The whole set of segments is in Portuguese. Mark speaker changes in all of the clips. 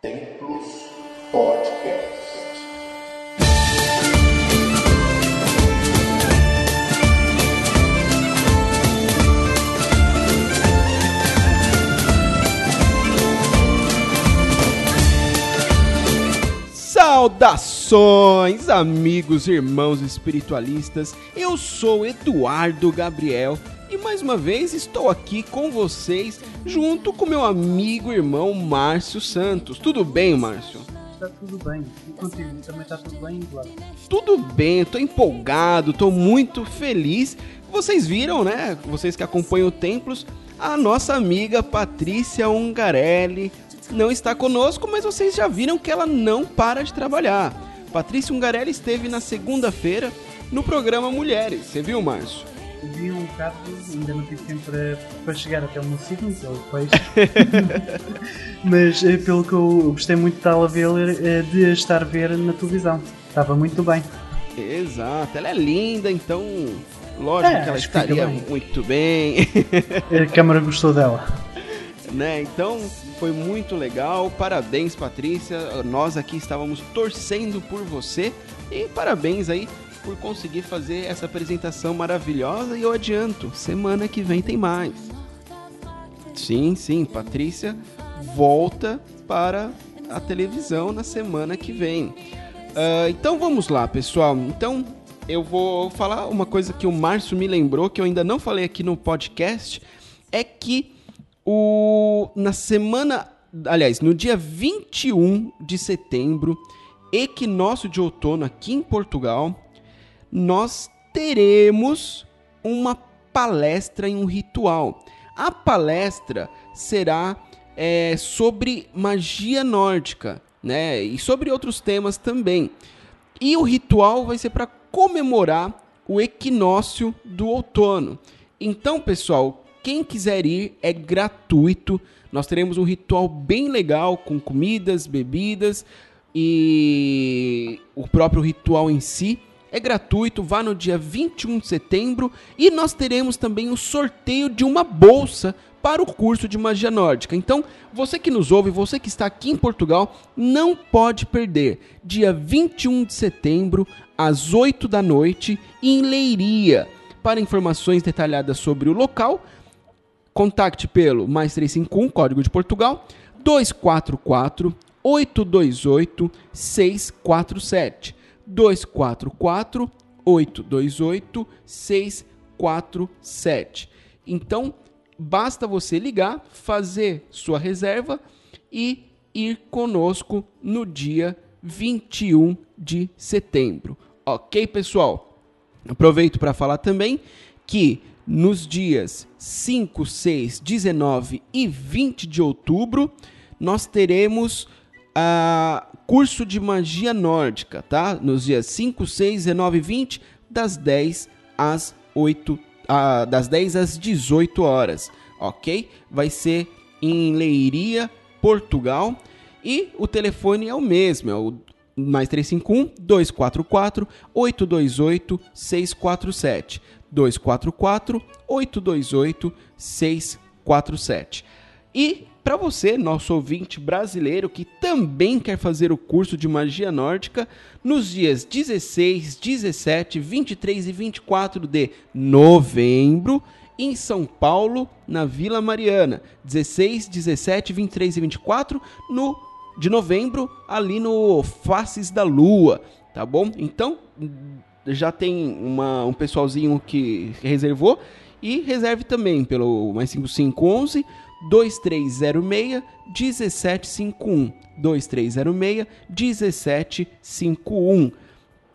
Speaker 1: Templos Podcast.
Speaker 2: Saudações, amigos, irmãos espiritualistas. Eu sou Eduardo Gabriel e mais uma vez estou aqui com vocês, junto com meu amigo e irmão Márcio Santos. Tudo bem, Márcio?
Speaker 3: Está tudo bem. E contigo também está tudo bem, Eduardo?
Speaker 2: Tudo bem, estou empolgado, estou muito feliz. Vocês viram, né? Vocês que acompanham o Templos, a nossa amiga Patrícia Ungarelli não está conosco, mas vocês já viram que ela não para de trabalhar. Patrícia Ungarelli esteve na segunda-feira no programa Mulheres. Você viu, Márcio?
Speaker 3: Vi um bocado, ainda não tive tempo para, para chegar até o meu signo, que é o peixe. Mas eh, pelo que eu gostei muito de estar a ver, eh, de estar a ver na televisão. Estava muito bem.
Speaker 2: Exato, ela é linda, então lógico
Speaker 3: É,
Speaker 2: que ela estaria
Speaker 3: bem.
Speaker 2: muito bem.
Speaker 3: A câmara gostou dela.
Speaker 2: né? Então foi muito legal. Parabéns, Patrícia. Nós aqui estávamos torcendo por você e parabéns aí por conseguir fazer essa apresentação maravilhosa. E eu adianto, semana que vem tem mais. Sim, sim, Patrícia volta para a televisão na semana que vem. Ah, então vamos lá, pessoal. Então eu vou falar uma coisa que o Márcio me lembrou, que eu ainda não falei aqui no podcast, é que o, na semana. Aliás, no dia 21 de setembro, equinócio de outono aqui em Portugal, nós teremos uma palestra em um ritual. A palestra será é, sobre magia nórdica, né? E sobre outros temas também. E o ritual vai ser para comemorar o equinócio do outono. Então, pessoal, quem quiser ir é gratuito. Nós teremos um ritual bem legal com comidas, bebidas e o próprio ritual em si é gratuito, vá no dia 21 de setembro e nós teremos também o sorteio de uma bolsa para o curso de magia nórdica. Então, você que nos ouve, você que está aqui em Portugal, não pode perder. Dia 21 de setembro, às 8 da noite, em Leiria. Para informações detalhadas sobre o local, contacte pelo mais 351, código de Portugal, 244 828 647. 244 828 647. Então, basta você ligar, fazer sua reserva e ir conosco no dia 21 de setembro. Ok, pessoal? Aproveito para falar também que nos dias 5, 6, 19 e 20 de outubro nós teremos a curso de magia nórdica, tá? Nos dias 5, 6, 19 e 20, das 10 às 8, ah, das 10 às 18 horas, ok? Vai ser em Leiria, Portugal, e o telefone é o mesmo, é o mais 351 244 828 647. 244 828 647. E para você, nosso ouvinte brasileiro que também quer fazer o curso de magia nórdica, nos dias 16, 17, 23 e 24 de novembro, em São Paulo, na Vila Mariana. 16, 17, 23 e 24 no de novembro, ali no Faces da Lua, tá bom? Então, já tem uma, um pessoalzinho que reservou e reserve também pelo mais 5511 2306 1751 2306 1751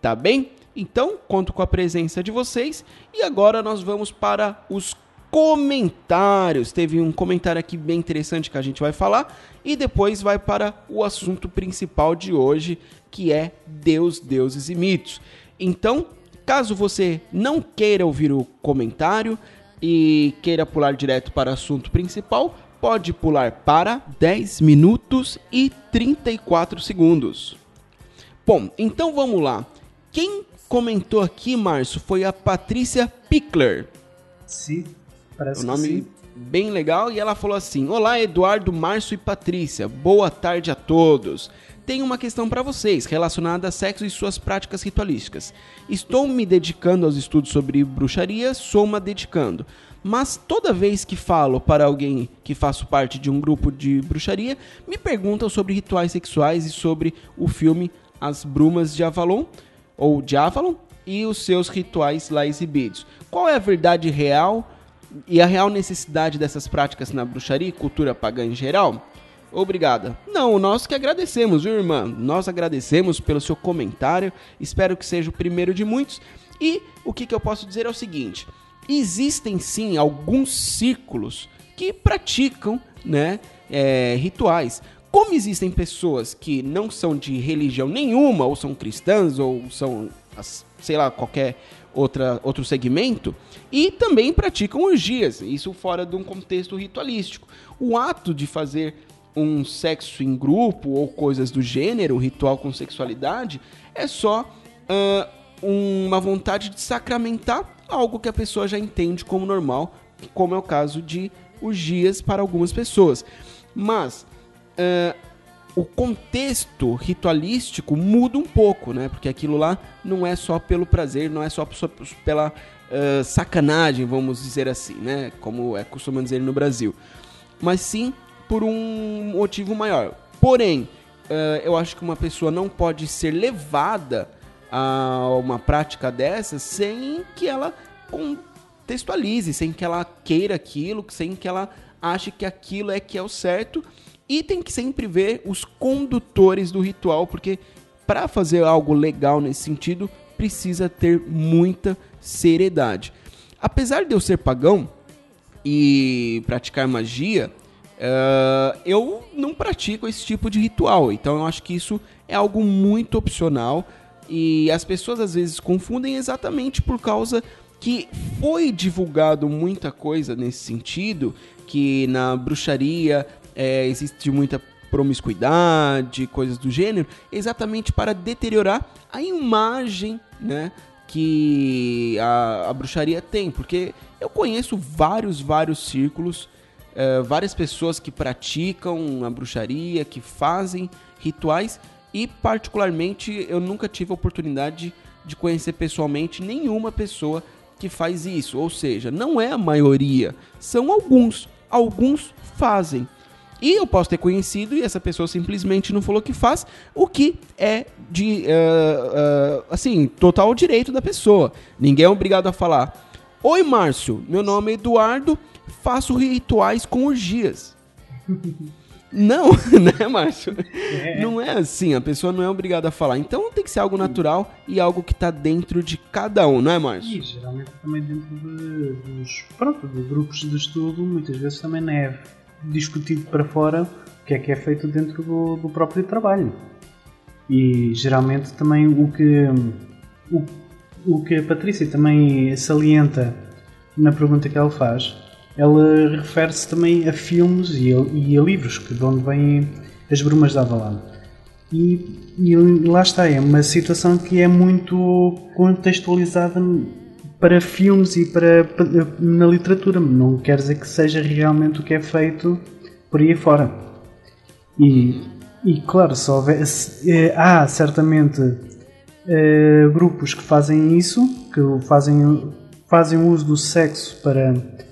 Speaker 2: tá bem? Então, conto com a presença de vocês e agora nós vamos para os comentários. Teve um comentário aqui bem interessante que a gente vai falar e depois vai para o assunto principal de hoje, que é Deus, deuses e mitos. Então, caso você não queira ouvir o comentário e queira pular direto para o assunto principal, pode pular para 10 minutos e 34 segundos. Bom, então vamos lá. Quem comentou aqui, Márcio, foi a Patrícia Pickler.
Speaker 3: Sim, parece
Speaker 2: O nome
Speaker 3: sim.
Speaker 2: bem legal. E ela falou assim: Olá, Eduardo, Márcio e Patrícia. Boa tarde a todos. Tenho uma questão para vocês relacionada a sexo e suas práticas ritualísticas. Estou me dedicando aos estudos sobre bruxaria, sou uma dedicando. Mas toda vez que falo para alguém que faço parte de um grupo de bruxaria, me perguntam sobre rituais sexuais e sobre o filme As Brumas de Avalon, ou de Avalon, e os seus rituais lá exibidos. Qual é a verdade real e a real necessidade dessas práticas na bruxaria e cultura pagã em geral? Obrigada. Não, nós que agradecemos, viu, irmã? Nós agradecemos pelo seu comentário. Espero que seja o primeiro de muitos. E o que, que eu posso dizer é o seguinte: existem sim alguns círculos que praticam, né, é, rituais. Como existem pessoas que não são de religião nenhuma, ou são cristãs, ou são, sei lá, qualquer outra, outro segmento, e também praticam orgias, isso fora de um contexto ritualístico. O ato de fazer um sexo em grupo ou coisas do gênero, ritual com sexualidade, é só uh, uma vontade de sacramentar algo que a pessoa já entende como normal, como é o caso de orgias para algumas pessoas. Mas uh, o contexto ritualístico muda um pouco, né? Porque aquilo lá não é só pelo prazer, não é só pela uh, sacanagem, vamos dizer assim, né? Como é costumado dizer no Brasil. Mas sim por um motivo maior. Porém, uh, eu acho que uma pessoa não pode ser levada a uma prática dessa sem que ela contextualize, sem que ela queira aquilo, sem que ela ache que aquilo é que é o certo. E tem que sempre ver os condutores do ritual, porque para fazer algo legal nesse sentido, precisa ter muita seriedade. Apesar de eu ser pagão e praticar magia, Uh, eu não pratico esse tipo de ritual, então eu acho que isso é algo muito opcional e as pessoas às vezes confundem exatamente por causa que foi divulgado muita coisa nesse sentido, que na bruxaria é, existe muita promiscuidade, coisas do gênero, exatamente para deteriorar a imagem, né, que a, a bruxaria tem, porque eu conheço vários, vários círculos uh, várias pessoas que praticam a bruxaria, que fazem rituais e particularmente eu nunca tive a oportunidade de conhecer pessoalmente nenhuma pessoa que faz isso, ou seja, não é a maioria, são alguns, alguns fazem. E eu posso ter conhecido e essa pessoa simplesmente não falou que faz, o que é de, uh, uh, assim, total direito da pessoa. Ninguém é obrigado a falar. Oi, Márcio, meu nome é Eduardo faço rituais com orgias. Não, né, Márcio? É. Não é assim, a pessoa não é obrigada a falar. Então tem que ser algo natural e algo que está dentro de cada um, não é, Márcio?
Speaker 3: E geralmente também dentro de, dos, pronto, de grupos de estudo, muitas vezes também não é discutido para fora o que é que é feito dentro do, do próprio trabalho. E geralmente também o que, o, o que a Patrícia também salienta na pergunta que ela faz ela refere-se também a filmes e a, e a, livros, que de onde vêm as brumas de Avalon. E, e, lá está, é uma situação que é muito contextualizada para filmes e para, na literatura. Não quer dizer que seja realmente o que é feito por aí fora. E, e claro, se houver, se, é, há certamente é, grupos que fazem isso, que fazem, fazem uso do sexo para eh,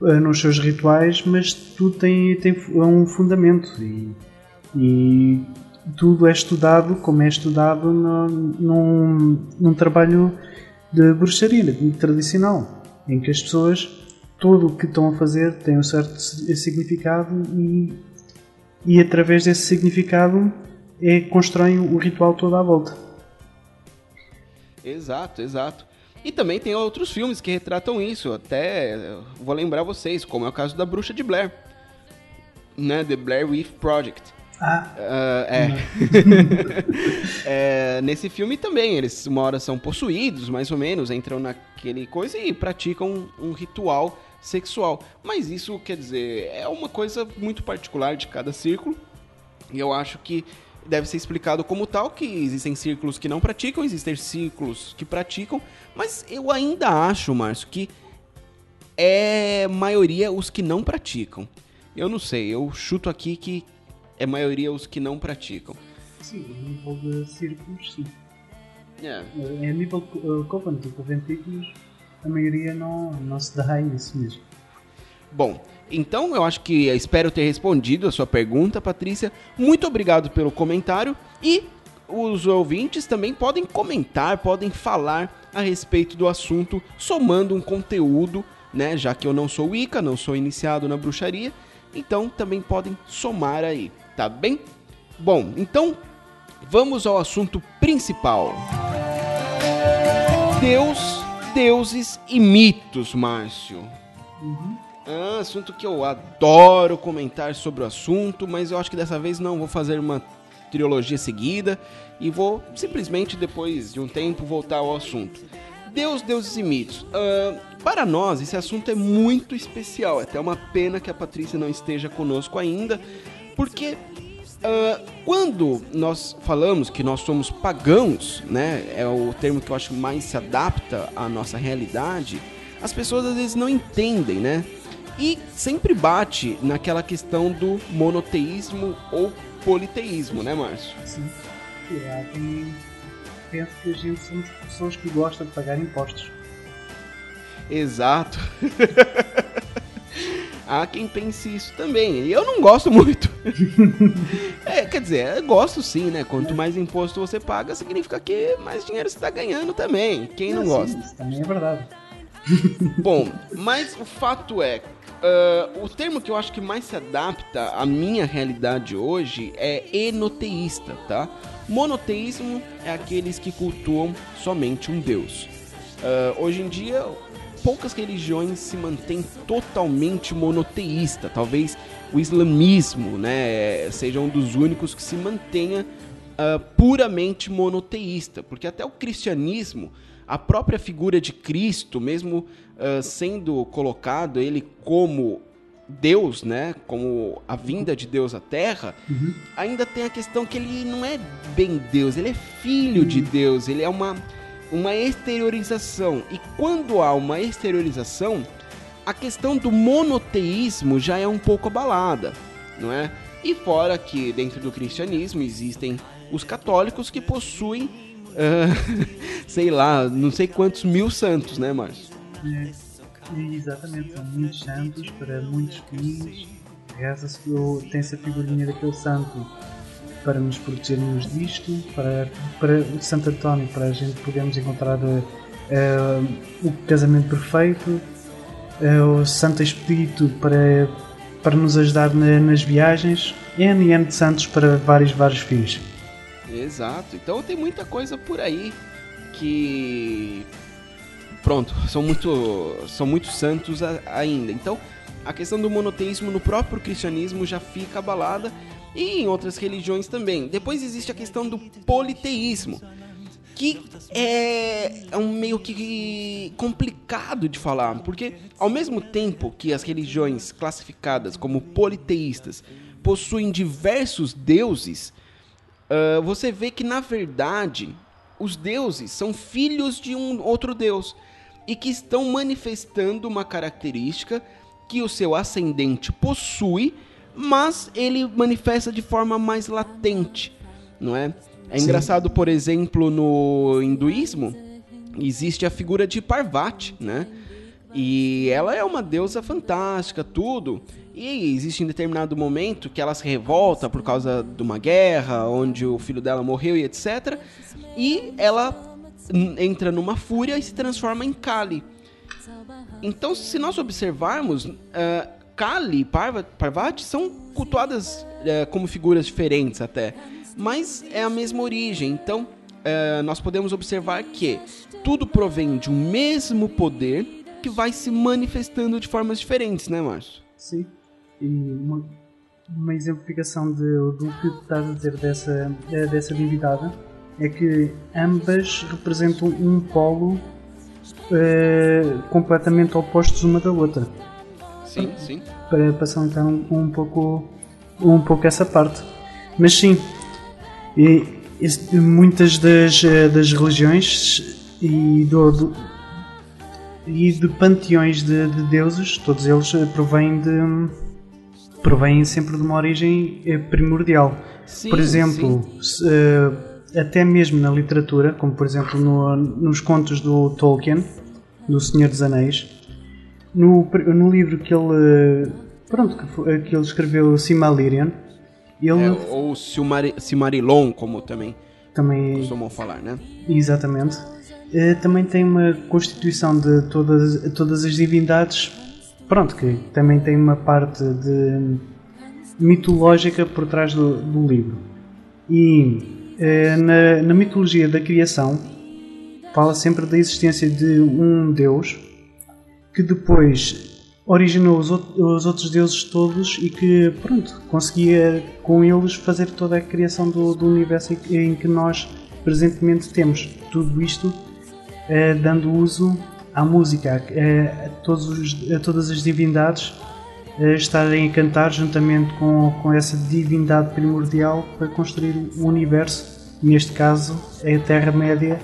Speaker 3: nos seus rituais, mas tudo tem, tem é um fundamento e, e tudo é estudado como é estudado no, num, num trabalho de bruxaria tradicional, em que as pessoas, tudo o que estão a fazer tem um certo significado e, e através desse significado é, constroem o ritual todo à volta.
Speaker 2: Exato, exato. E também tem outros filmes que retratam isso. Até vou lembrar vocês, como é o caso da Bruxa de Blair, né? The Blair Witch Project.
Speaker 3: Ah.
Speaker 2: Uh, é. é. Nesse filme também, eles uma hora são possuídos, mais ou menos, entram naquele coisa e praticam um, um ritual sexual. Mas isso, quer dizer, é uma coisa muito particular de cada círculo. E eu acho que deve ser explicado como tal, que existem círculos que não praticam, existem círculos que praticam, mas eu ainda acho, Márcio, que é maioria os que não praticam. Eu não sei, eu chuto aqui que é maioria os que não praticam.
Speaker 3: Sim, a nível de círculos, sim.
Speaker 2: É.
Speaker 3: É, A nível de uh, Covenant e Conventículos, a maioria não, não se dá a isso mesmo.
Speaker 2: Bom, então eu acho que espero ter respondido a sua pergunta, Patrícia. Muito obrigado pelo comentário e os ouvintes também podem comentar, podem falar a respeito do assunto, somando um conteúdo, né? Já que eu não sou Wicca, não sou iniciado na bruxaria, então também podem somar aí, tá bem? Bom, então vamos ao assunto principal. Deus, deuses e mitos, Márcio. É um assunto que eu adoro comentar sobre o assunto, mas eu acho que dessa vez não vou fazer uma trilogia seguida e vou simplesmente depois de um tempo voltar ao assunto. Deus, deuses e mitos. Ah, para nós, esse assunto é muito especial. É até uma pena que a Patrícia não esteja conosco ainda, porque ah, quando nós falamos que nós somos pagãos, né, é o termo que eu acho mais se adapta à nossa realidade, as pessoas às vezes não entendem, né? E sempre bate naquela questão do monoteísmo ou politeísmo, né, Márcio?
Speaker 3: Sim. Há quem pensa que a gente somos pessoas que gostam de pagar impostos.
Speaker 2: Exato. Há quem pense isso também. E eu não gosto muito. é, quer dizer, eu gosto sim, né? Quanto mais imposto você paga, significa que mais dinheiro você está ganhando também. Quem não
Speaker 3: Sim,
Speaker 2: gosta?
Speaker 3: Isso também é verdade.
Speaker 2: Bom, mas o fato é, ah, o termo que eu acho que mais se adapta à minha realidade hoje é enoteísta, tá? Monoteísmo é aqueles que cultuam somente um deus. Ah, hoje em dia, poucas religiões se mantêm totalmente monoteísta. Talvez o islamismo, né, seja um dos únicos que se mantenha ah, puramente monoteísta, porque até o cristianismo, a própria figura de Cristo, mesmo ah, sendo colocado ele como Deus, né, como a vinda de Deus à Terra, ainda tem a questão que ele não é bem Deus, ele é filho de Deus, ele é uma uma exteriorização. E quando há uma exteriorização, a questão do monoteísmo já é um pouco abalada, não é? E fora que dentro do cristianismo existem os católicos que possuem, ah, sei lá, não sei quantos mil santos, né, Márcio?
Speaker 3: Exatamente, são muitos santos para muitos fins. Reza-se tem-se a figurinha daquele santo para nos protegermos disto, para, para o Santo António, para a gente podermos encontrar eh, o casamento perfeito, eh, o Santo Expedito para, para nos ajudar na- nas viagens, N e N de santos para vários, vários fins.
Speaker 2: Exato. Então tem muita coisa por aí que pronto, são muito são muitos santos a- ainda. Então, a questão do monoteísmo no próprio cristianismo já fica abalada e em outras religiões também. Depois existe a questão do politeísmo, que é, é um meio que complicado de falar, porque ao mesmo tempo que as religiões classificadas como politeístas possuem diversos deuses, ah, você vê que na verdade os deuses são filhos de um outro deus e que estão manifestando uma característica que o seu ascendente possui, mas ele manifesta de forma mais latente, não é? É
Speaker 3: Sim.
Speaker 2: engraçado, por exemplo, no hinduísmo existe a figura de Parvati, né? E ela é uma deusa fantástica, tudo. E existe em determinado momento que ela se revolta por causa de uma guerra, onde o filho dela morreu e etc. E ela entra numa fúria e se transforma em Kali. Então, se nós observarmos, ah, Kali e Parva- Parvati são cultuadas eh, como figuras diferentes até, mas é a mesma origem. Então, eh, nós podemos observar que tudo provém de um mesmo poder que vai se manifestando de formas diferentes, né, Márcio?
Speaker 3: Sim. E uma, uma exemplificação de, do que tu estás a dizer dessa, eh, dessa divindade é que ambas representam um polo eh, completamente opostos uma da outra.
Speaker 2: Sim, sim.
Speaker 3: Para, para salientar um, pouco um pouco essa parte. Mas sim, e, esse- muitas das, eh, das religiões e do, do- e de panteões de, de deuses, todos eles eh, provêm de provêm sempre de uma origem primordial.
Speaker 2: Sim,
Speaker 3: por exemplo, se, eh, até mesmo na literatura, como por exemplo no- nos contos do Tolkien, do Senhor dos Anéis, no, no livro que ele pronto que, que ele escreveu Silmarillion, ele
Speaker 2: É, ou Silmari- Silmarillion, como também
Speaker 3: também
Speaker 2: costumam falar, né?
Speaker 3: Exatamente. Eh, também tem uma constituição de todas, todas as divindades, pronto, que também tem uma parte de mitológica por trás do, do livro. E na, na mitologia da criação fala sempre da existência de um deus que depois originou os, os outros deuses todos e que, pronto, conseguia com eles fazer toda a criação do, do universo em que- nós presentemente temos. Tudo isto eh, dando uso à música, eh, a, todos os- a todas as divindades eh, estarem a cantar juntamente com, com essa divindade primordial para construir o universo, neste caso é a Terra-média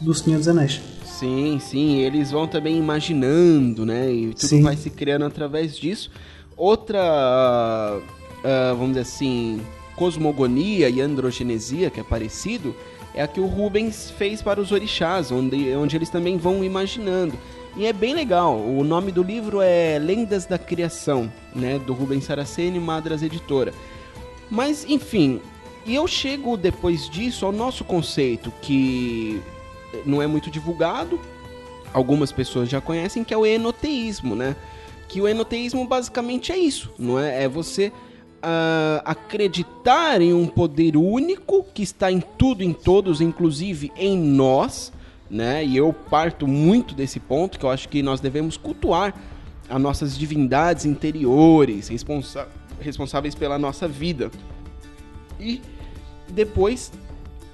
Speaker 3: do Senhor dos Anéis.
Speaker 2: Sim, sim, eles vão também imaginando, né? E tudo
Speaker 3: Sim.
Speaker 2: vai se criando através disso. Outra, ah, vamos dizer assim, cosmogonia e androgenesia que é parecido é a que o Rubens fez para os orixás, onde, onde eles também vão imaginando. E é bem legal. O nome do livro é Lendas da Criação, né? Do Rubens Saraceni, Madras Editora. Mas, enfim, e eu chego depois disso ao nosso conceito, que não é muito divulgado, algumas pessoas já conhecem, que é o enoteísmo, né? Que o enoteísmo basicamente é isso, não é? É você ah, acreditar em um poder único que está em tudo, em todos, inclusive em nós, né? E eu parto muito desse ponto que eu acho que nós devemos cultuar as nossas divindades interiores, responsa- responsáveis pela nossa vida. E depois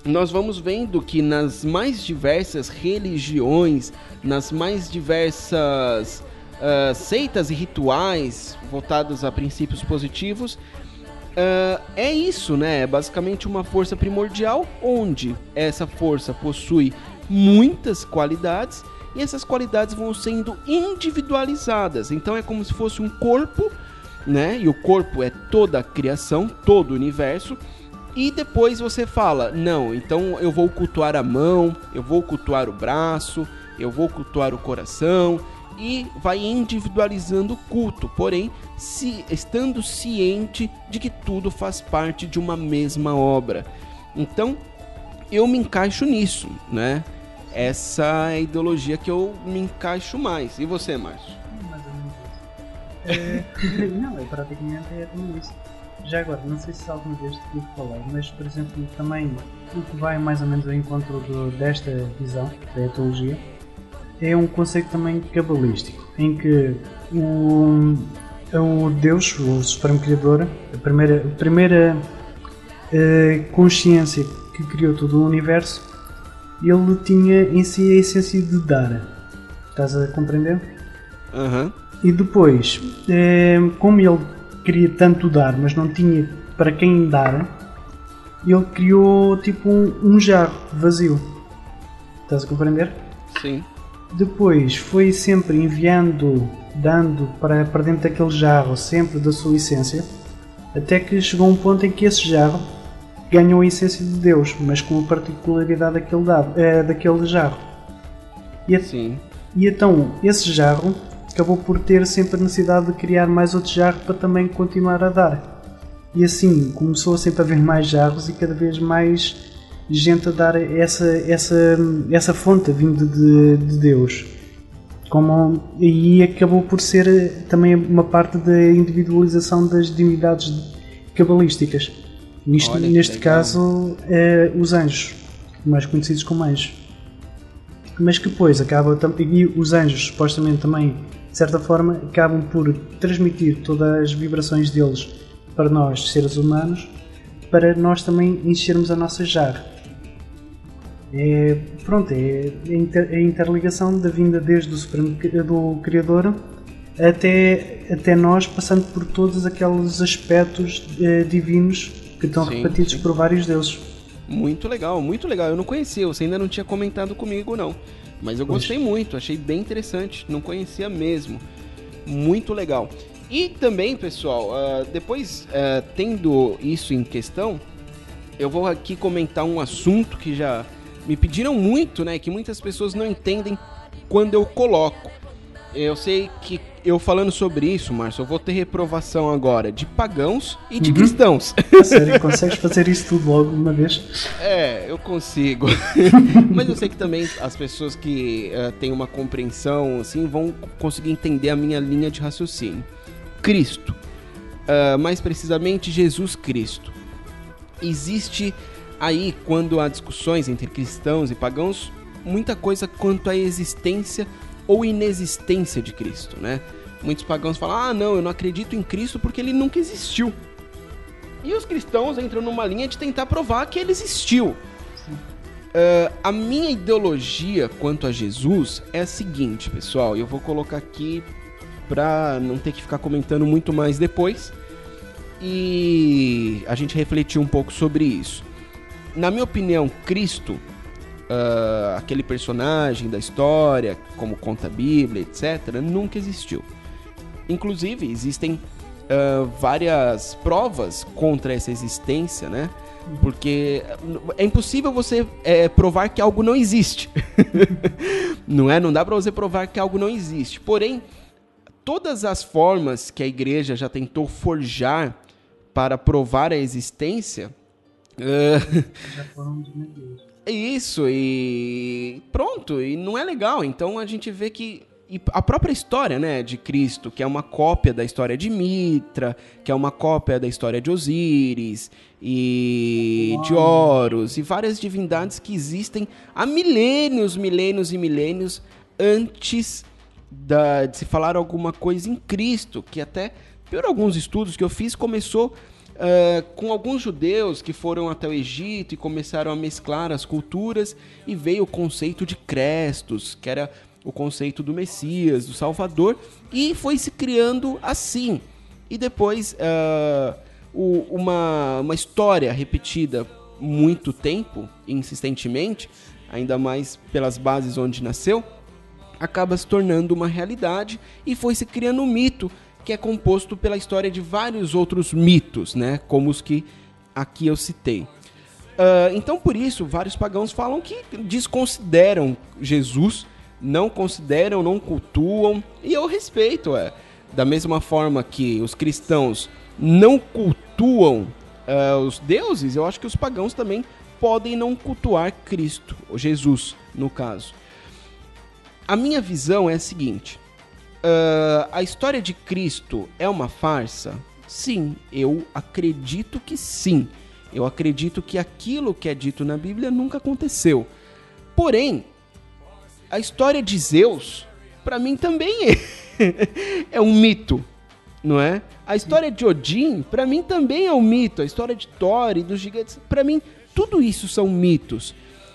Speaker 2: nós vamos vendo que nas mais diversas religiões, nas mais diversas ah, seitas e rituais voltados a princípios positivos, ah, é isso, né? É basicamente uma força primordial onde essa força possui muitas qualidades e essas qualidades vão sendo individualizadas. Então é como se fosse um corpo, né? E o corpo é toda a criação, todo o universo. E depois você fala: não, então eu vou cultuar a mão, eu vou cultuar o braço, eu vou cultuar o coração. E vai individualizando o culto, porém, se, estando ciente de que tudo faz parte de uma mesma obra. Então, eu me encaixo nisso, né? Essa é a ideologia que eu me encaixo mais. E você, Márcio?
Speaker 3: Mais ou menos isso. É, não, é praticamente é tudo isso. Já agora, não sei se alguma vez te falar, mas por exemplo, também o que vai mais ou menos ao encontro do- desta visão da etologia é um conceito também cabalístico, em que o, o Deus, o Supremo Criador, a primeira, a primeira eh, consciência que criou todo o universo, ele tinha em si a essência de dar. Estás a compreender?
Speaker 2: Aham.
Speaker 3: E depois, eh, como ele queria tanto dar, mas não tinha para quem dar, ele criou tipo um, um jarro vazio. Estás a compreender?
Speaker 2: Sim.
Speaker 3: Depois foi sempre enviando, dando para, para dentro daquele jarro, sempre da sua essência, até que chegou um ponto em que esse jarro ganhou a essência de Deus, mas com a particularidade daquele, dado, eh, daquele jarro. E,
Speaker 2: Sim.
Speaker 3: e então esse jarro acabou por ter sempre a necessidade de criar mais outro jarro para também continuar a dar. E assim começou sempre a haver mais jarros e cada vez mais gente a dar essa, essa, essa fonte vinda de, de Deus. Como, e acabou por ser também uma parte da individualização das divindades cabalísticas. Nisto, neste
Speaker 2: legal.
Speaker 3: caso, eh, os anjos, mais conhecidos como anjos mas que depois acaba e os anjos supostamente também de certa forma acabam por transmitir todas as vibrações deles para nós seres humanos para nós também enchermos a nossa jarra é, pronto, é a inter- a interligação da vinda desde o Supremo do Criador até, até nós, passando por todos aqueles aspectos eh, divinos que estão
Speaker 2: Sim,
Speaker 3: repetidos
Speaker 2: sim.
Speaker 3: por vários deuses.
Speaker 2: Muito legal, muito legal. Eu não conhecia, você ainda não tinha comentado comigo, não. Mas eu gostei muito, achei bem interessante, não conhecia mesmo. Muito legal. E também, pessoal, ah, depois ah, tendo isso em questão, eu vou aqui comentar um assunto que já me pediram muito, né? Que muitas pessoas não entendem quando eu coloco. Eu sei que eu falando sobre isso, Márcio, eu vou ter reprovação agora de pagãos e de
Speaker 3: Uhum.
Speaker 2: cristãos.
Speaker 3: Sério, consegues fazer isso tudo logo uma vez?
Speaker 2: É, eu consigo. Mas eu sei que também as pessoas que eh, têm uma compreensão, assim, vão conseguir entender a minha linha de raciocínio. Cristo. Ah, mais precisamente, Jesus Cristo. Existe aí, quando há discussões entre cristãos e pagãos, muita coisa quanto à existência ou inexistência de Cristo, né? Muitos pagãos falam, ah, não, eu não acredito em Cristo porque ele nunca existiu. E os cristãos entram numa linha de tentar provar que ele existiu. Ah, a minha ideologia quanto a Jesus é a seguinte, pessoal, eu vou colocar aqui pra não ter que ficar comentando muito mais depois e a gente refletir um pouco sobre isso. Na minha opinião, Cristo, ah, aquele personagem da história, como conta a Bíblia, etc., nunca existiu. Inclusive, existem ah, várias provas contra essa existência, né? Porque é impossível você eh, provar que algo não existe. não é? Não dá pra você provar que algo não existe. Porém, todas as formas que a igreja já tentou forjar para provar a existência. ah, Isso, e pronto, e não é legal. Então a gente vê que e a própria história, né, de Cristo, que é uma cópia da história de Mitra, que é uma cópia da história de Osíris e de Horus e várias divindades que existem há milênios, milênios e milênios antes da- de se falar alguma coisa em Cristo, que até por alguns estudos que eu fiz começou ah, com alguns judeus que foram até o Egito e começaram a mesclar as culturas e veio o conceito de Crestos, que era o conceito do Messias, do Salvador, e foi se criando assim. E depois ah, o- uma, uma história repetida muito tempo, insistentemente, ainda mais pelas bases onde nasceu, acaba se tornando uma realidade e foi se criando um mito que é composto pela história de vários outros mitos, né? Como os que aqui eu citei. Ah, então, por isso, vários pagãos falam que desconsideram Jesus, não consideram, não cultuam, e eu respeito, é. Da mesma forma que os cristãos não cultuam ah, os deuses, eu acho que os pagãos também podem não cultuar Cristo, ou Jesus, no caso. A minha visão é a seguinte: ah, a história de Cristo é uma farsa? Sim, eu acredito que sim. Eu acredito que aquilo que é dito na Bíblia nunca aconteceu. Porém, a história de Zeus, para mim também é, é um mito, não é? A história de Odin, para mim também é um mito. A história de Thor e dos gigantes, para mim, tudo isso são mitos.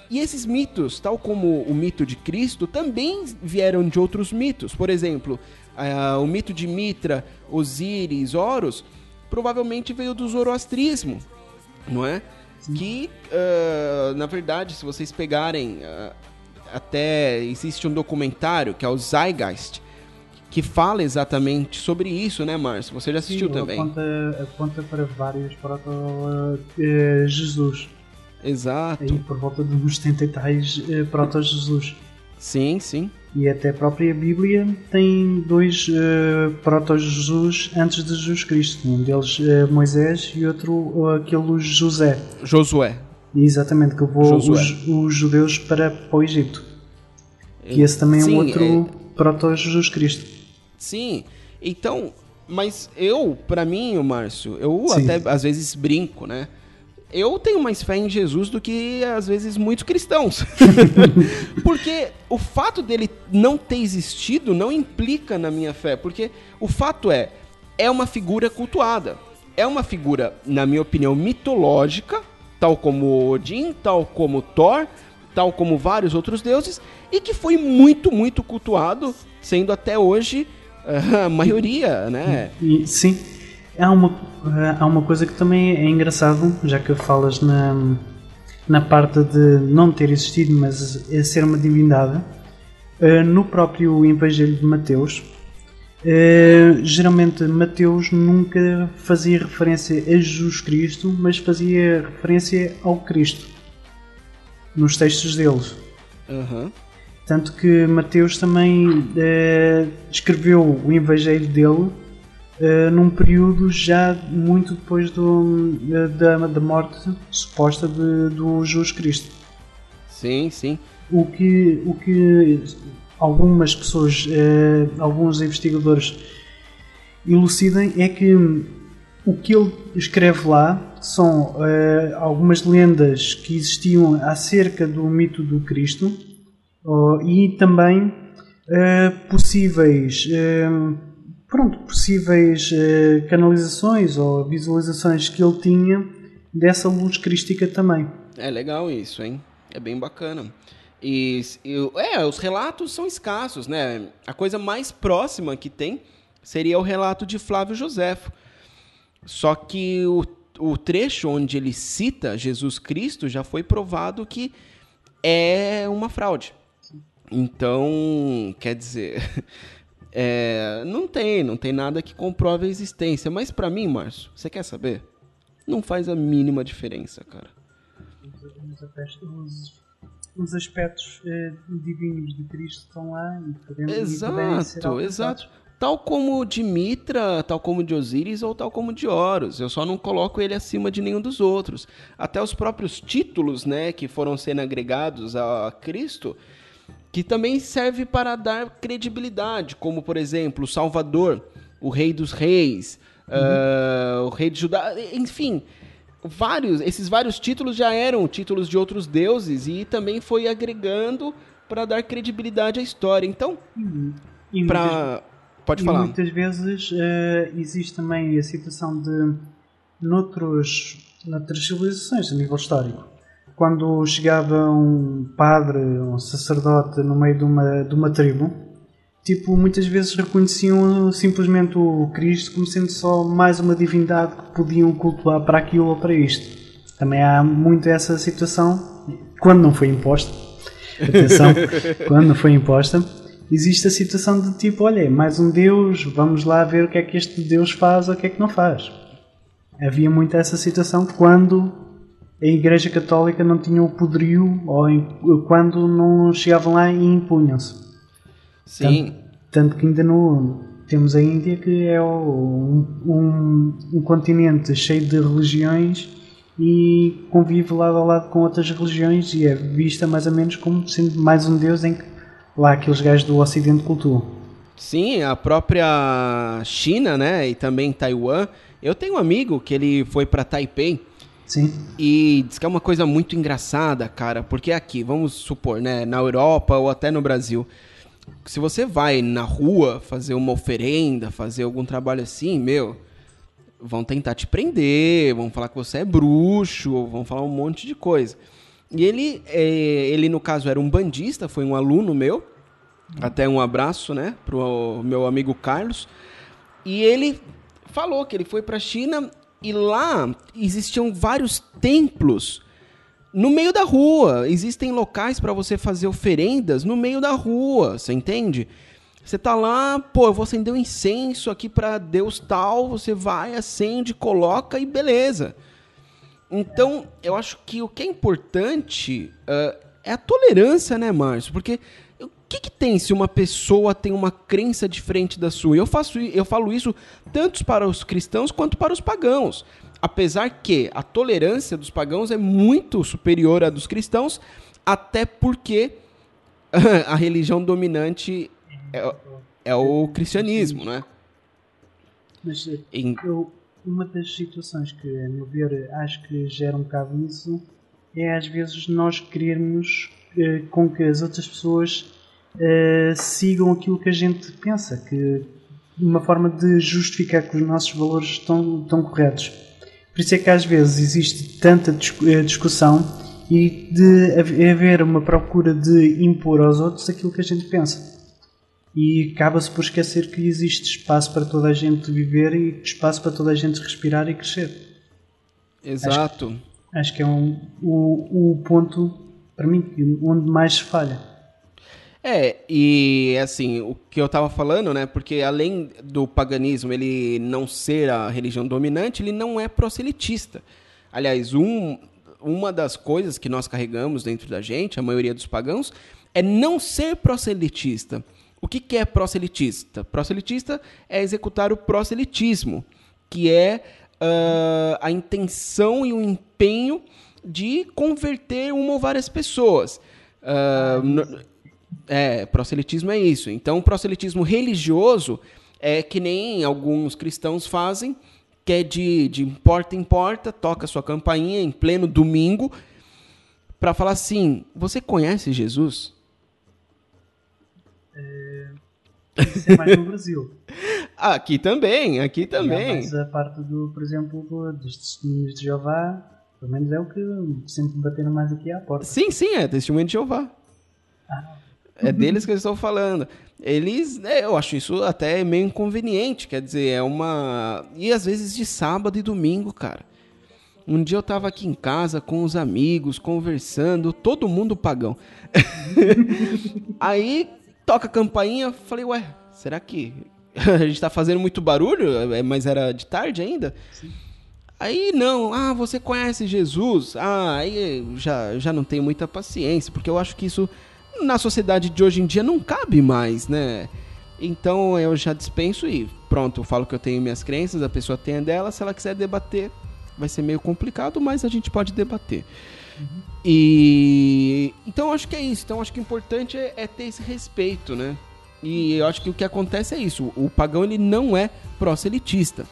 Speaker 2: E esses mitos, tal como o mito de Cristo, também vieram de outros mitos. Por exemplo, ah, o mito de Mitra, Osíris, Horus, provavelmente veio do zoroastrismo, não é? Que, ah, na verdade, se vocês pegarem, ah, até existe um documentário que é o Zeitgeist, que fala exatamente sobre isso, né, Márcio? Você já assistiu
Speaker 3: Sim,
Speaker 2: também?
Speaker 3: Aponta, aponta para vários proto-Jesus.
Speaker 2: Exato.
Speaker 3: Aí por volta uns 70 e tais eh, proto-Jesus.
Speaker 2: Sim, sim.
Speaker 3: E até a própria Bíblia tem dois eh, proto-Jesus antes de Jesus Cristo. Um deles é Moisés e outro eh, aquele José.
Speaker 2: Josué.
Speaker 3: E exatamente, que levou os, os judeus para, para o Egito. Que esse também é
Speaker 2: Sim,
Speaker 3: um outro
Speaker 2: é-
Speaker 3: proto-Jesus Cristo.
Speaker 2: Sim. Então, mas eu, pra mim, o Márcio, eu
Speaker 3: Sim.
Speaker 2: até às vezes brinco, né? Eu tenho mais fé em Jesus do que às vezes muitos cristãos. porque o fato dele não ter existido não implica na minha fé, porque o fato é é uma figura cultuada. É uma figura, na minha opinião, mitológica, tal como Odin, tal como Thor, tal como vários outros deuses, e que foi muito, muito cultuado, sendo até hoje ah, a maioria, né?
Speaker 3: Sim, há uma, há uma coisa que também é engraçado, já que falas na, na parte de não ter existido, mas é ser uma divindade, Uh, no próprio Evangelho de Mateus, uh, geralmente Mateus nunca fazia referência a Jesus Cristo, mas fazia referência ao Cristo nos textos deles.
Speaker 2: Aham.
Speaker 3: Tanto que Mateus também uh, escreveu o Evangelho dele uh, num período já muito depois do, da, da morte suposta de, do Jesus Cristo.
Speaker 2: Sim, sim.
Speaker 3: O que, o que algumas pessoas, uh, alguns investigadores elucidem é que o que ele escreve lá são algumas lendas que existiam acerca do mito do Cristo Oh, e também possíveis pronto, possíveis uh, canalizações ou visualizações que ele tinha dessa luz crística também.
Speaker 2: É legal isso, hein? É bem bacana. E, e, é, os relatos são escassos, né? A coisa mais próxima que tem seria o relato de Flávio Joséfo. Só que o, o trecho onde ele cita Jesus Cristo já foi provado que é uma fraude. Então, quer dizer, é, não tem, não tem nada que comprove a existência. Mas para mim, Márcio, você quer saber? Não faz a mínima diferença, cara.
Speaker 3: Os, os aspectos eh, divinos de Cristo estão lá e podemos
Speaker 2: Exato, exato. Tal como de Mitra, tal como de Osíris ou tal como de Horus. Eu só não coloco ele acima de nenhum dos outros. Até os próprios títulos, né, que foram sendo agregados a Cristo, que também serve para dar credibilidade, como por exemplo, o Salvador, o Rei dos Reis, uhum. uh, o Rei de Judá, enfim, vários, esses vários títulos já eram títulos de outros deuses e também foi agregando para dar credibilidade à história. Então,
Speaker 3: uhum.
Speaker 2: para pode
Speaker 3: e
Speaker 2: falar.
Speaker 3: Muitas vezes uh, existe também a situação de noutros, noutras civilizações a nível histórico quando chegava um padre, um sacerdote no meio de uma, de uma tribo, tipo, muitas vezes reconheciam simplesmente o Cristo como sendo só mais uma divindade que podiam cultuar para aquilo ou para isto. Também há muito essa situação, quando não foi imposta, atenção, quando não foi imposta, existe a situação de tipo, olha, é mais um Deus, vamos lá ver o que é que este Deus faz ou o que é que não faz. Havia muito essa situação quando a Igreja Católica não tinha o poderio ou quando não chegavam lá e impunham-se.
Speaker 2: Sim.
Speaker 3: Tanto, tanto, que ainda no, temos a Índia que é um, um, um, continente cheio de religiões e convive lado a lado com outras religiões e é vista mais ou menos como sendo mais um deus em que lá aqueles gajos do Ocidente cultuam.
Speaker 2: Sim, a própria China, né, e também Taiwan. Eu tenho um amigo que ele foi para Taipei
Speaker 3: Sim.
Speaker 2: E diz que é uma coisa muito engraçada, cara, porque aqui, vamos supor, né, na Europa ou até no Brasil, se você vai na rua fazer uma oferenda, fazer algum trabalho assim, meu, vão tentar te prender, vão falar que você é bruxo, vão falar um monte de coisa. E ele, é, ele no caso era um bandista, foi um aluno meu, até um abraço, né, pro meu amigo Carlos. E ele falou que ele foi para a China e lá existiam vários templos no meio da rua. Existem locais para você fazer oferendas no meio da rua, você entende? Você tá lá, pô, eu vou acender um incenso aqui para Deus tal, você vai, acende, coloca e beleza. Então, eu acho que o que é importante uh, é a tolerância, né, Márcio? Porque que, que, tem se uma pessoa tem uma crença diferente da sua? Eu faço, eu falo isso tanto para os cristãos quanto para os pagãos. Apesar que a tolerância dos pagãos é muito superior à dos cristãos, até porque a religião dominante é, é o cristianismo, né?
Speaker 3: Mas eu, uma das situações que, a meu ver, acho que gera um bocado isso é às vezes nós querermos eh, com que as outras pessoas uh, sigam aquilo que a gente pensa, que uma forma de justificar que os nossos valores estão, estão corretos. Por isso é que às vezes existe tanta eh, discussão e de haver uma procura de impor aos outros aquilo que a gente pensa. E acaba-se por esquecer que existe espaço para toda a gente viver e espaço para toda a gente respirar e crescer.
Speaker 2: Exato.
Speaker 3: Acho, acho que é um, o, o ponto, para mim, onde mais se falha.
Speaker 2: É, e assim, o que eu tava falando, né? Porque além do paganismo ele não ser a religião dominante, ele não é proselitista. Aliás, um, uma das coisas que nós carregamos dentro da gente, a maioria dos pagãos, é não ser proselitista. O que, que é proselitista? Proselitista é executar o proselitismo, que é uh, a intenção e o empenho de converter uma ou várias pessoas. Uh, é, proselitismo é isso. Então, proselitismo religioso é que nem alguns cristãos fazem, que é de, de porta em porta, toca sua campainha em pleno domingo, para falar assim: Você conhece Jesus?
Speaker 3: É, isso é mais no Brasil.
Speaker 2: aqui também, aqui também.
Speaker 3: mas a parte do, por exemplo, dos testemunhos de Jeová, pelo menos é o que sempre bateram mais aqui à porta.
Speaker 2: Sim, sim, é testemunho de Jeová. Ah. É deles que eu estou falando. Eles, é, eu acho isso até meio inconveniente, quer dizer, é uma. E às vezes de sábado e domingo, cara. Um dia eu tava aqui em casa com os amigos, conversando, todo mundo pagão. Aí toca a campainha, falei, ué, será que a gente tá fazendo muito barulho? É, mas era de tarde ainda? Sim. Aí não, ah, você conhece Jesus? Ah, aí já, já não tenho muita paciência, porque eu acho que isso na sociedade de hoje em dia não cabe mais, né? Então eu já dispenso e pronto, eu falo que eu tenho minhas crenças, a pessoa tem a dela, se ela quiser debater, vai ser meio complicado, mas a gente pode debater. Uhum. E então acho que é isso. Então acho que o importante é, é, ter esse respeito, né? E eu acho que o que acontece é isso. O pagão ele não é proselitista.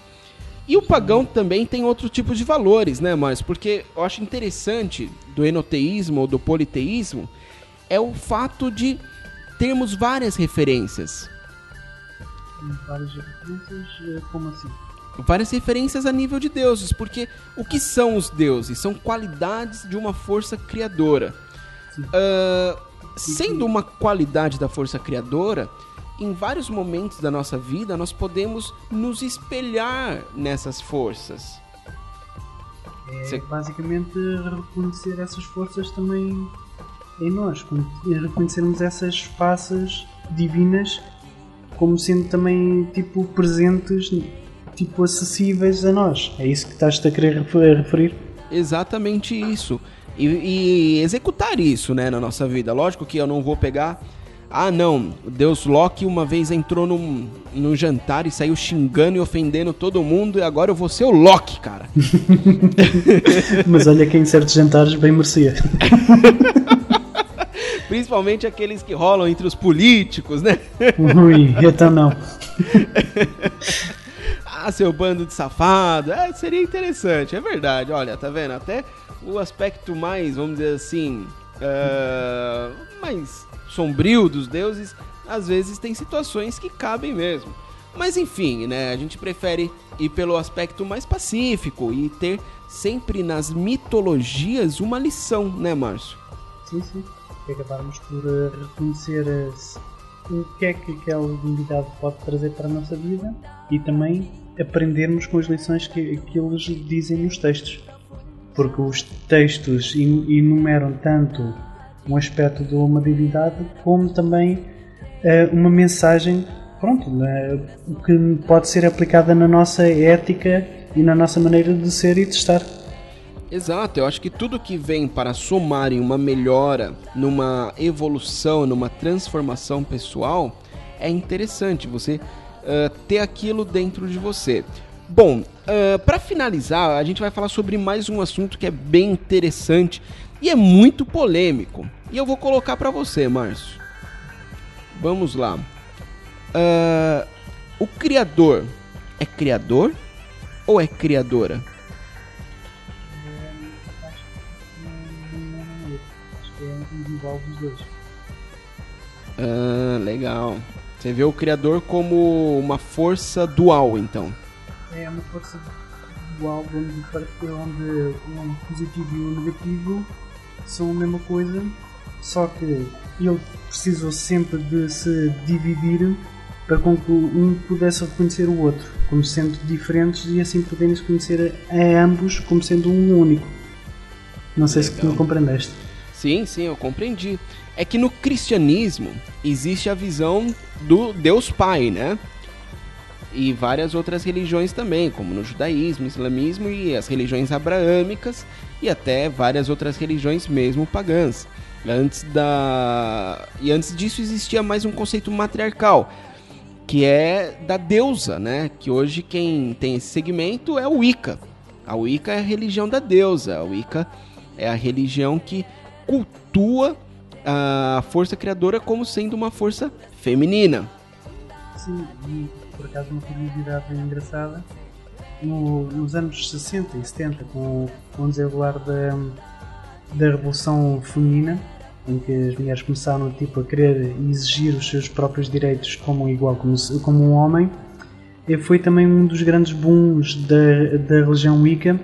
Speaker 2: E o pagão também tem outro tipo de valores, né, mas porque eu acho interessante do enoteísmo ou do politeísmo é o fato de termos várias referências.
Speaker 3: Várias referências? Como assim?
Speaker 2: Várias referências a nível de deuses, porque o que são os deuses? São qualidades de uma força criadora. Uh, sendo uma qualidade da força criadora, em vários momentos da nossa vida nós podemos nos espelhar nessas forças.
Speaker 3: É, Você... Basicamente, reconhecer essas forças também em nós, reconhecermos essas faces divinas como sendo também tipo presentes, tipo acessíveis a nós. É isso que estás a querer referir?
Speaker 2: Exatamente isso. E, e, executar isso, né, na nossa vida. Lógico que eu não vou pegar. Ah, não, Deus Loki uma vez entrou num, num jantar e saiu xingando e ofendendo todo mundo, e agora eu vou ser o Loki, cara.
Speaker 3: Mas olha que em certos jantares bem merecia.
Speaker 2: Principalmente aqueles que rolam entre os políticos, né?
Speaker 3: Ui, então não.
Speaker 2: ah, seu bando de safado. É, seria interessante, é verdade. Olha, tá vendo? Até o aspecto mais, vamos dizer assim, uh, mais sombrio dos deuses, às vezes tem situações que cabem mesmo. Mas enfim, né? A gente prefere ir pelo aspecto mais pacífico e ter sempre nas mitologias uma lição, né, Márcio?
Speaker 3: Sim, sim que acabarmos por eh, reconhecer o que é que aquela divindade pode trazer para a nossa vida e também aprendermos com as lições que, que eles dizem nos textos. Porque os textos enumeram tanto um aspecto de uma divindade como também uh, uma mensagem pronto, né, que pode ser aplicada na nossa ética e na nossa maneira de ser e de estar.
Speaker 2: Exato, eu acho que tudo que vem para somar em uma melhora, numa evolução, numa transformação pessoal, é interessante você uh, ter aquilo dentro de você. Bom, uh, para finalizar, a gente vai falar sobre mais um assunto que é bem interessante e é muito polêmico. E eu vou colocar para você, Márcio. Vamos lá. Uh, o criador é criador ou é criadora?
Speaker 3: Os dois.
Speaker 2: Ah, legal. Você vê o criador como uma força dual, então.
Speaker 3: É uma força dual onde parece onde o positivo e o negativo são a mesma coisa, só que ele precisou sempre de se dividir para que um pudesse reconhecer o outro como sendo diferentes e assim poderem se conhecer a ambos como sendo um único. Não sei Legal. se tu me compreendeste.
Speaker 2: Sim, sim, eu compreendi. É que no cristianismo existe a visão do Deus Pai, né? E várias outras religiões também, como no judaísmo, islamismo e as religiões abraâmicas e até várias outras religiões mesmo pagãs. Antes da e antes disso existia mais um conceito matriarcal, que é da deusa, né? Que hoje quem tem esse segmento é o Wicca. A Wicca é a religião da deusa. A Wicca é a religião que cultua a força criadora como sendo uma força feminina.
Speaker 3: Sim, e por acaso uma curiosidade bem engraçada. No, nos anos 60 e 70, com, com o desenrolar da, da Revolução Feminina, em que as mulheres começaram tipo, a querer exigir os seus próprios direitos como igual como, como um homem, foi também um dos grandes booms da, da religião Wicca,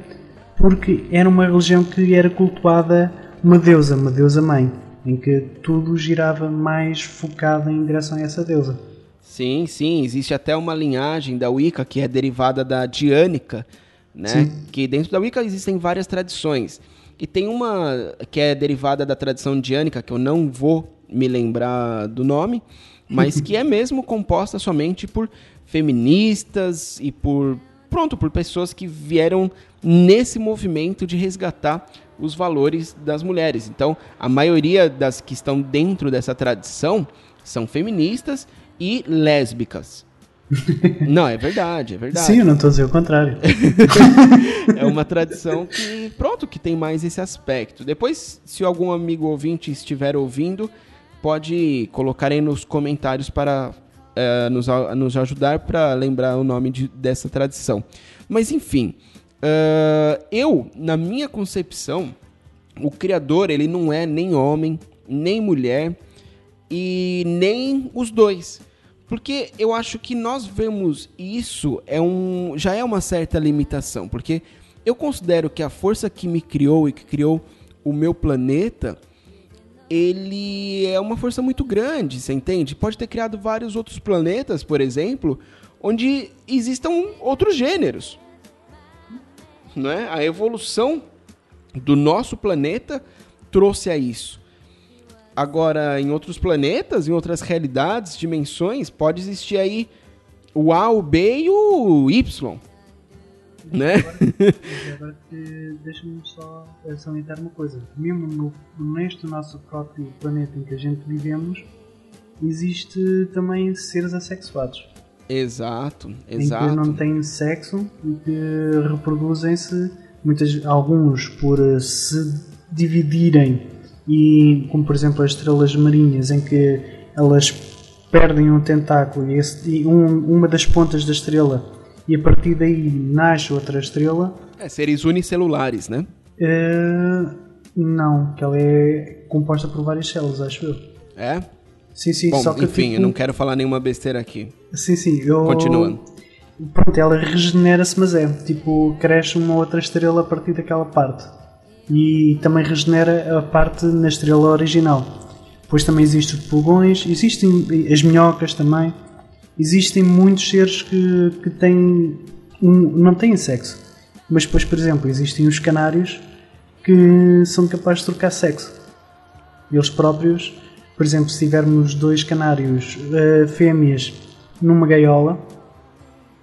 Speaker 3: porque era uma religião que era cultuada uma deusa, uma deusa mãe, em que tudo girava mais focado em direção a essa deusa.
Speaker 2: Sim, sim, existe até uma linhagem da Wicca que é derivada da Diânica, né? Sim. Que dentro da Wicca existem várias tradições. E tem uma que é derivada da tradição diânica, que eu não vou me lembrar do nome, mas que é mesmo composta somente por feministas e por pronto, por pessoas que vieram nesse movimento de resgatar os valores das mulheres. Então, a maioria das que estão dentro dessa tradição são feministas e lésbicas. não, é verdade, é verdade.
Speaker 3: Sim, eu não estou dizendo o contrário.
Speaker 2: é uma tradição que, pronto, que tem mais esse aspecto. Depois, se algum amigo ouvinte estiver ouvindo, pode colocar aí nos comentários para uh, nos, nos ajudar para lembrar o nome de, dessa tradição. Mas, enfim, Uh, eu, na minha concepção, o criador ele não é nem homem, nem mulher e nem os dois. Porque eu acho que nós vemos isso é um, já é uma certa limitação. Porque eu considero que a força que me criou e que criou o meu planeta, ele é uma força muito grande, você entende? Pode ter criado vários outros planetas, por exemplo, onde existam outros gêneros né? A evolução do nosso planeta trouxe a isso. Agora, em outros planetas, em outras realidades, dimensões, pode existir aí o A, o B e o Y. Né?
Speaker 3: Agora, deixa-me só salientar uma coisa. Mesmo no, neste nosso próprio planeta em que a gente vivemos, existe também seres assexuados.
Speaker 2: Exato, exato.
Speaker 3: Em que não têm sexo e que reproduzem-se, muitas, alguns por eh, se dividirem e como por exemplo as estrelas marinhas em que elas perdem um tentáculo e, esse, e um, uma das pontas da estrela e a partir daí nasce outra estrela.
Speaker 2: É, seres unicelulares, né?
Speaker 3: Uh, não, que ela é composta por várias células, acho eu.
Speaker 2: É?
Speaker 3: Sim, sim,
Speaker 2: Bom,
Speaker 3: só que
Speaker 2: enfim, eu não quero falar nenhuma besteira aqui.
Speaker 3: Sim, sim, eu.
Speaker 2: Continuando.
Speaker 3: Pronto, ela regenera-se, mas é tipo, cresce uma outra estrela a partir daquela parte. E também regenera a parte na estrela original. Depois também existem os pulgões, existem as minhocas também. Existem muitos seres que, que têm. Um, não têm sexo. Mas depois, por exemplo, existem os canários que são capazes de trocar sexo. Eles próprios por exemplo, se tivermos dois canários uh, fêmeas numa gaiola,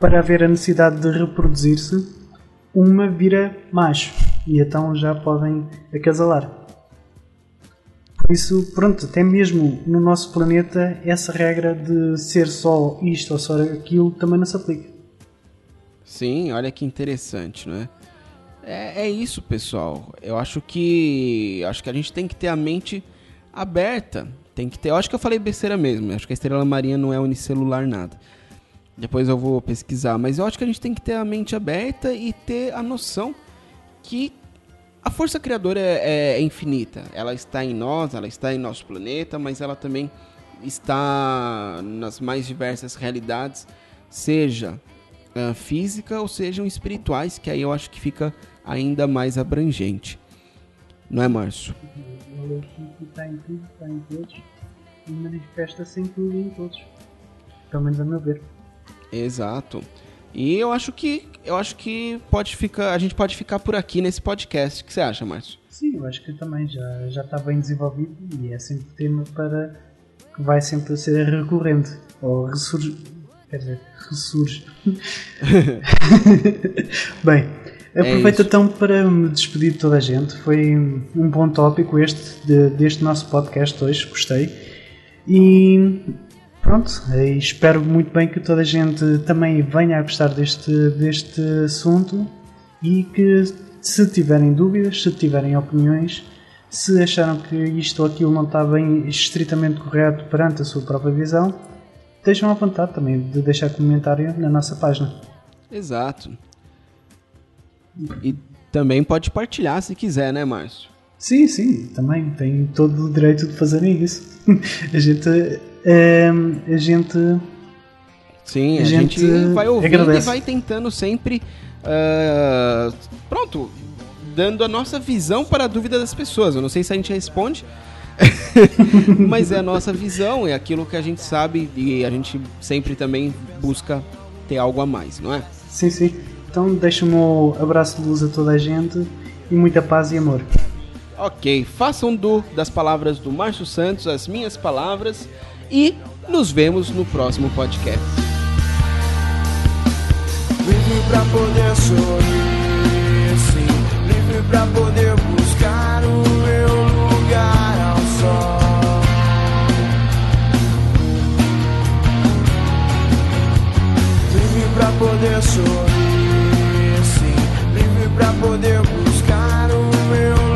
Speaker 3: para haver a necessidade de reproduzir-se, uma vira macho e então já podem acasalar. Por isso, pronto, até mesmo no nosso planeta, essa regra de ser só isto ou só aquilo também não se aplica.
Speaker 2: Sim, olha que interessante, não é? É, é isso, pessoal. Eu acho que acho que a gente tem que ter a mente aberta tem que ter. Eu acho que eu falei besteira mesmo. Eu acho que a estrela marinha não é unicelular nada. Depois eu vou pesquisar. Mas eu acho que a gente tem que ter a mente aberta e ter a noção que a força criadora é, é, infinita. Ela está em nós, ela está em nosso planeta, mas ela também está nas mais diversas realidades, seja uh, física ou sejam espirituais, que aí eu acho que fica ainda mais abrangente. Não é, Márcio?
Speaker 3: Ele está em tudo, está em todos e manifesta-se em tudo e em todos. Pelo menos a meu ver.
Speaker 2: Exato. E eu acho que eu acho que pode ficar, a gente pode ficar por aqui nesse podcast. O que você acha, Márcio?
Speaker 3: Sim, eu acho que também já, já está bem desenvolvido e é sempre tema para que vai sempre ser recorrente ou ressurge. Quer dizer, ressurge. bem, aproveito
Speaker 2: isso.
Speaker 3: então para me despedir de toda a gente. Foi um bom tópico este de- deste nosso podcast hoje, gostei. E pronto, espero muito bem que toda a gente também venha a gostar deste, deste assunto e que se tiverem dúvidas, se tiverem opiniões, se acharam que isto ou aquilo não está bem estritamente correto perante a sua própria visão, estejam à vontade também de deixar comentário na nossa página.
Speaker 2: Exato. E também pode partilhar se quiser, né, Márcio?
Speaker 3: Sim, sim, também tem todo o direito de fazerem isso. a gente. eh, a gente.
Speaker 2: Sim,
Speaker 3: A
Speaker 2: a, gente,
Speaker 3: gente
Speaker 2: vai ouvindo
Speaker 3: agradece.
Speaker 2: e vai tentando sempre. ah, pronto, dando a nossa visão para a dúvida das pessoas. Eu não sei se a gente responde, mas é a nossa visão, é aquilo que a gente sabe e a gente sempre também busca ter algo a mais, não é?
Speaker 3: Sim, sim. Então deixa o meu abraço de luz a toda a gente e muita paz e amor.
Speaker 2: Ok, façam do das palavras do Márcio Santos as minhas palavras e nos vemos no próximo podcast.
Speaker 4: Livre pra poder sorrir, sim. Livre pra poder buscar o meu lugar ao sol. Livre pra poder sorrir, pra poder buscar o meu